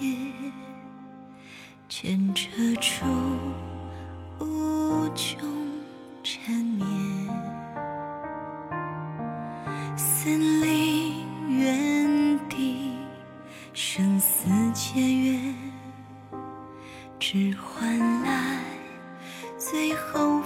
夜牵扯出无穷缠绵。森林原地生死劫缘只换来最后。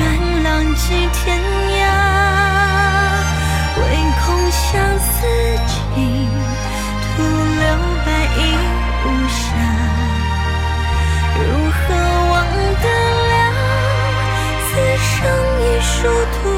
愿浪迹天涯唯恐相思情徒留白衣无瑕如何忘得了此生一殊途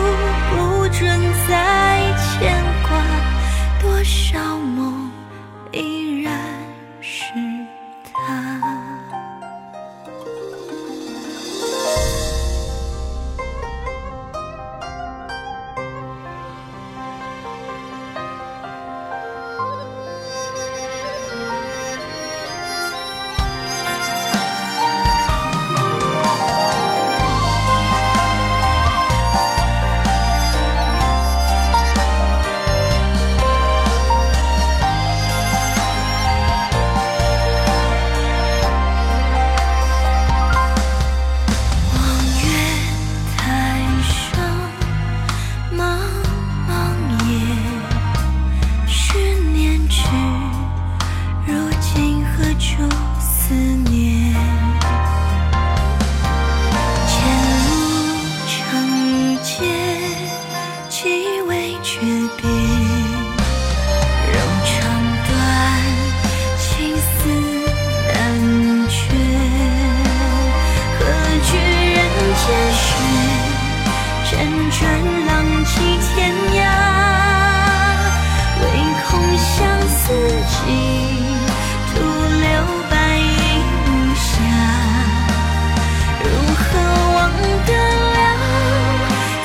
诀别，柔肠断，情丝难绝。何惧人间雪，辗转浪迹天涯。唯恐相思尽，徒留白影下。如何忘得了？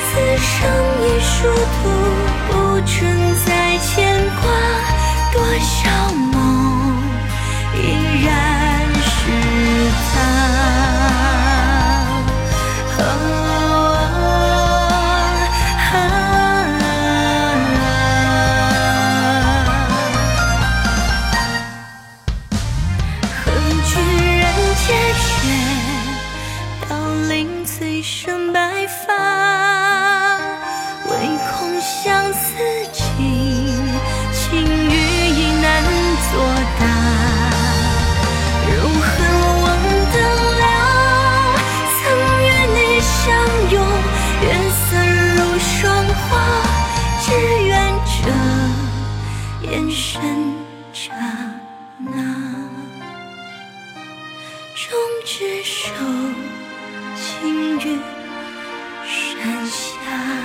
此生已殊途。牵挂，多少梦依然是他。何惧人间雪，凋零催生白发。瞬刹那，终执手青云山下。